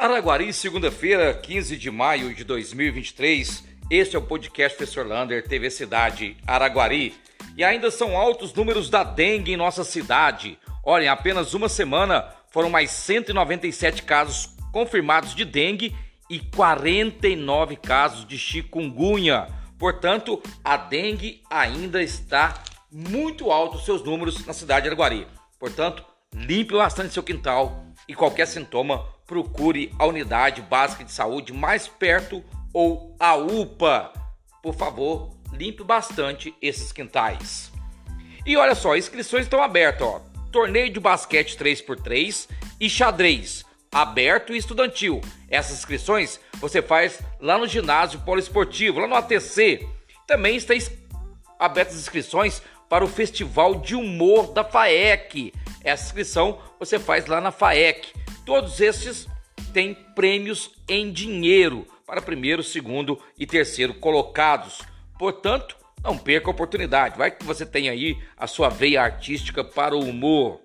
Araguari, segunda-feira, 15 de maio de 2023. Este é o podcast Professor Lander, TV Cidade Araguari. E ainda são altos números da dengue em nossa cidade. Olha, em apenas uma semana foram mais 197 casos confirmados de dengue e 49 casos de chikungunya. Portanto, a dengue ainda está muito alto seus números na cidade de Araguari. Portanto, limpe bastante seu quintal e qualquer sintoma, procure a unidade básica de saúde mais perto ou a UPA. Por favor, limpe bastante esses quintais. E olha só, inscrições estão abertas, ó. Torneio de basquete 3x3 e xadrez, aberto e estudantil. Essas inscrições você faz lá no ginásio poliesportivo, lá no ATC. Também está abertas as inscrições para o Festival de Humor da FAEC. Essa inscrição você faz lá na FAEC. Todos esses têm prêmios em dinheiro para primeiro, segundo e terceiro colocados. Portanto, não perca a oportunidade. Vai que você tem aí a sua veia artística para o humor.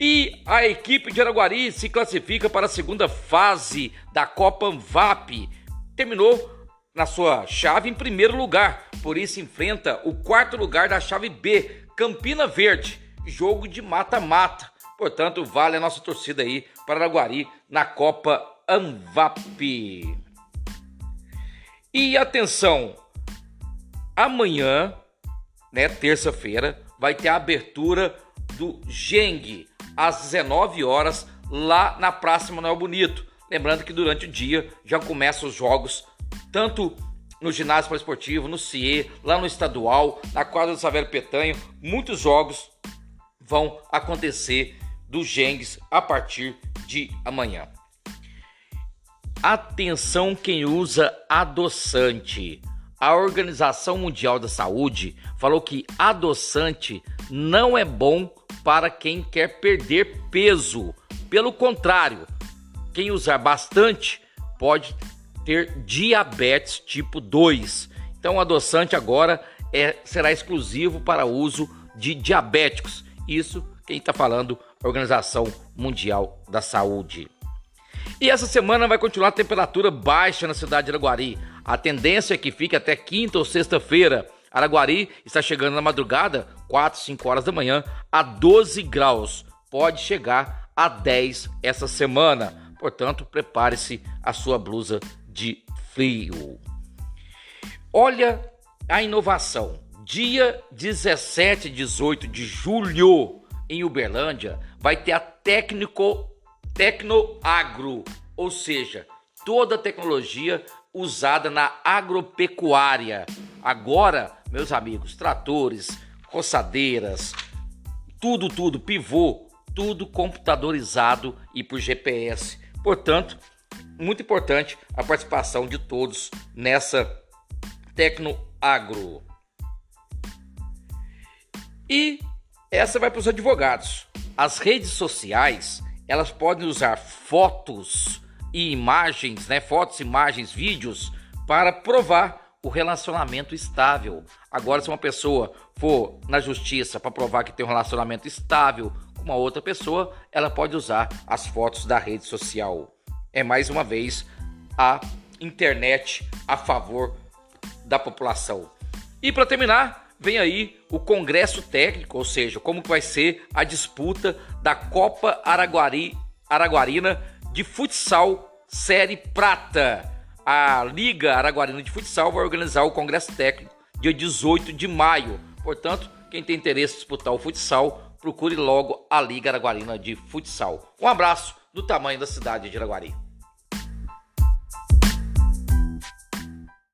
E a equipe de Araguari se classifica para a segunda fase da Copa Anvap. Terminou na sua chave em primeiro lugar, por isso enfrenta o quarto lugar da chave B, Campina Verde, jogo de mata-mata. Portanto, vale a nossa torcida aí para Araguari na Copa Anvap. E atenção, amanhã, né, terça-feira, vai ter a abertura do Geng às 19 horas lá na Praça Manuel Bonito. Lembrando que durante o dia já começam os jogos tanto no ginásio esportivo, no CIE, lá no estadual, na quadra do Saveiro Petanho, muitos jogos vão acontecer do Gengs a partir de amanhã. Atenção quem usa adoçante. A Organização Mundial da Saúde falou que adoçante não é bom para quem quer perder peso. Pelo contrário, quem usar bastante pode ter diabetes tipo 2. Então, o adoçante agora é, será exclusivo para uso de diabéticos. Isso quem está falando, a Organização Mundial da Saúde. E essa semana vai continuar a temperatura baixa na cidade de Araguari. A tendência é que fique até quinta ou sexta-feira. Araguari está chegando na madrugada, 4, 5 horas da manhã, a 12 graus. Pode chegar a 10 essa semana. Portanto, prepare-se a sua blusa de frio. Olha a inovação. Dia 17 e 18 de julho, em Uberlândia, vai ter a Técnico Tecnoagro, ou seja, toda a tecnologia usada na agropecuária. Agora, meus amigos, tratores, roçadeiras, tudo, tudo, pivô, tudo computadorizado e por GPS. Portanto, muito importante a participação de todos nessa Tecnoagro. E essa vai para os advogados. As redes sociais, elas podem usar fotos e imagens, né, fotos, imagens, vídeos para provar o relacionamento estável. Agora se uma pessoa for na justiça para provar que tem um relacionamento estável com uma outra pessoa, ela pode usar as fotos da rede social é mais uma vez a internet a favor da população. E para terminar, vem aí o Congresso Técnico, ou seja, como que vai ser a disputa da Copa Araguari, Araguarina de Futsal Série Prata. A Liga Araguarina de Futsal vai organizar o Congresso Técnico dia 18 de maio. Portanto, quem tem interesse em disputar o futsal, procure logo a Liga Araguarina de Futsal. Um abraço do tamanho da cidade de Araguari.